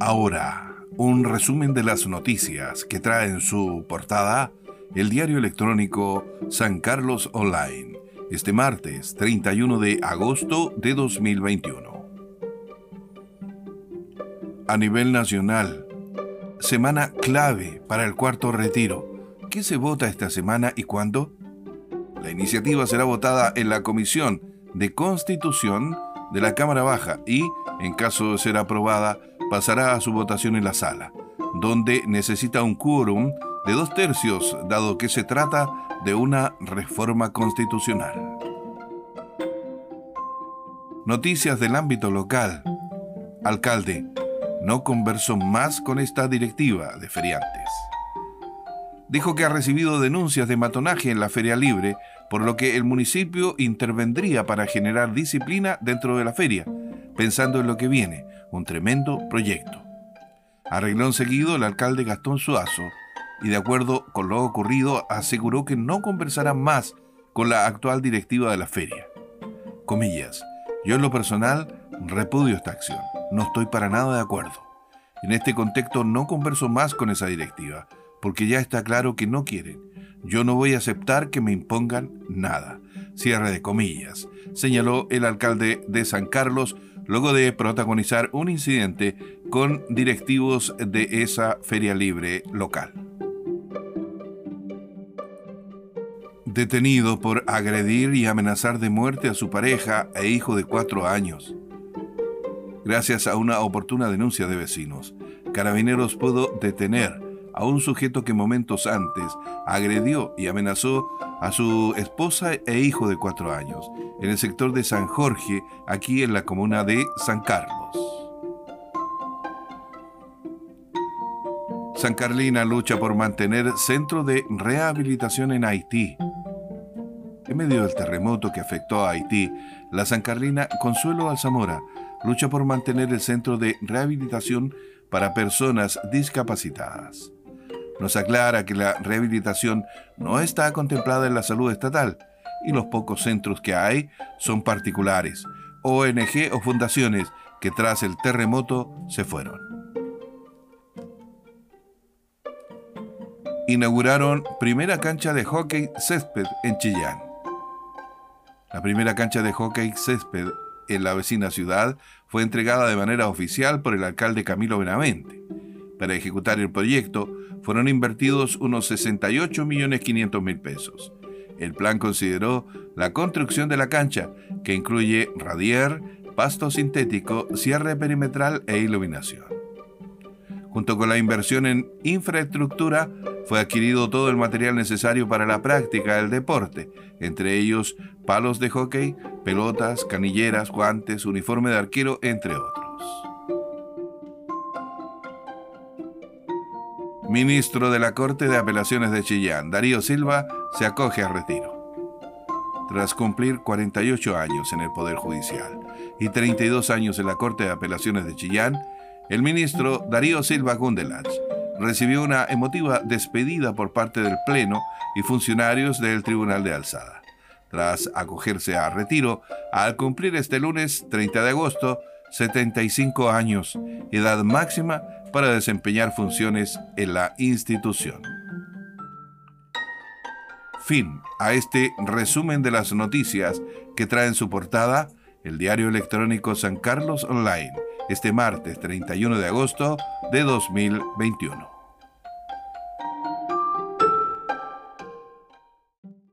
Ahora, un resumen de las noticias que trae en su portada el diario electrónico San Carlos Online, este martes 31 de agosto de 2021. A nivel nacional, semana clave para el cuarto retiro. ¿Qué se vota esta semana y cuándo? La iniciativa será votada en la Comisión de Constitución de la Cámara Baja y, en caso de ser aprobada, pasará a su votación en la sala, donde necesita un quórum de dos tercios, dado que se trata de una reforma constitucional. Noticias del ámbito local. Alcalde, no conversó más con esta directiva de feriantes. Dijo que ha recibido denuncias de matonaje en la feria libre, por lo que el municipio intervendría para generar disciplina dentro de la feria, pensando en lo que viene, un tremendo proyecto. Arregló seguido el alcalde Gastón Suazo y de acuerdo con lo ocurrido aseguró que no conversará más con la actual directiva de la feria. Comillas, yo en lo personal repudio esta acción, no estoy para nada de acuerdo. En este contexto no converso más con esa directiva, porque ya está claro que no quieren. Yo no voy a aceptar que me impongan nada. Cierre de comillas, señaló el alcalde de San Carlos, luego de protagonizar un incidente con directivos de esa feria libre local. Detenido por agredir y amenazar de muerte a su pareja e hijo de cuatro años. Gracias a una oportuna denuncia de vecinos, Carabineros pudo detener a un sujeto que momentos antes agredió y amenazó a su esposa e hijo de cuatro años en el sector de San Jorge, aquí en la comuna de San Carlos. San Carlina lucha por mantener centro de rehabilitación en Haití. En medio del terremoto que afectó a Haití, la San Carlina Consuelo Alzamora lucha por mantener el centro de rehabilitación para personas discapacitadas nos aclara que la rehabilitación no está contemplada en la salud estatal y los pocos centros que hay son particulares, ONG o fundaciones que tras el terremoto se fueron. Inauguraron primera cancha de hockey césped en Chillán. La primera cancha de hockey césped en la vecina ciudad fue entregada de manera oficial por el alcalde Camilo Benavente. Para ejecutar el proyecto fueron invertidos unos 68.500.000 pesos. El plan consideró la construcción de la cancha, que incluye radier, pasto sintético, cierre perimetral e iluminación. Junto con la inversión en infraestructura, fue adquirido todo el material necesario para la práctica del deporte, entre ellos palos de hockey, pelotas, canilleras, guantes, uniforme de arquero, entre otros. Ministro de la Corte de Apelaciones de Chillán, Darío Silva, se acoge a retiro. Tras cumplir 48 años en el Poder Judicial y 32 años en la Corte de Apelaciones de Chillán, el ministro Darío Silva Gundelach recibió una emotiva despedida por parte del Pleno y funcionarios del Tribunal de Alzada. Tras acogerse a retiro, al cumplir este lunes 30 de agosto 75 años, edad máxima para desempeñar funciones en la institución. Fin a este resumen de las noticias que trae en su portada el diario electrónico San Carlos Online este martes 31 de agosto de 2021.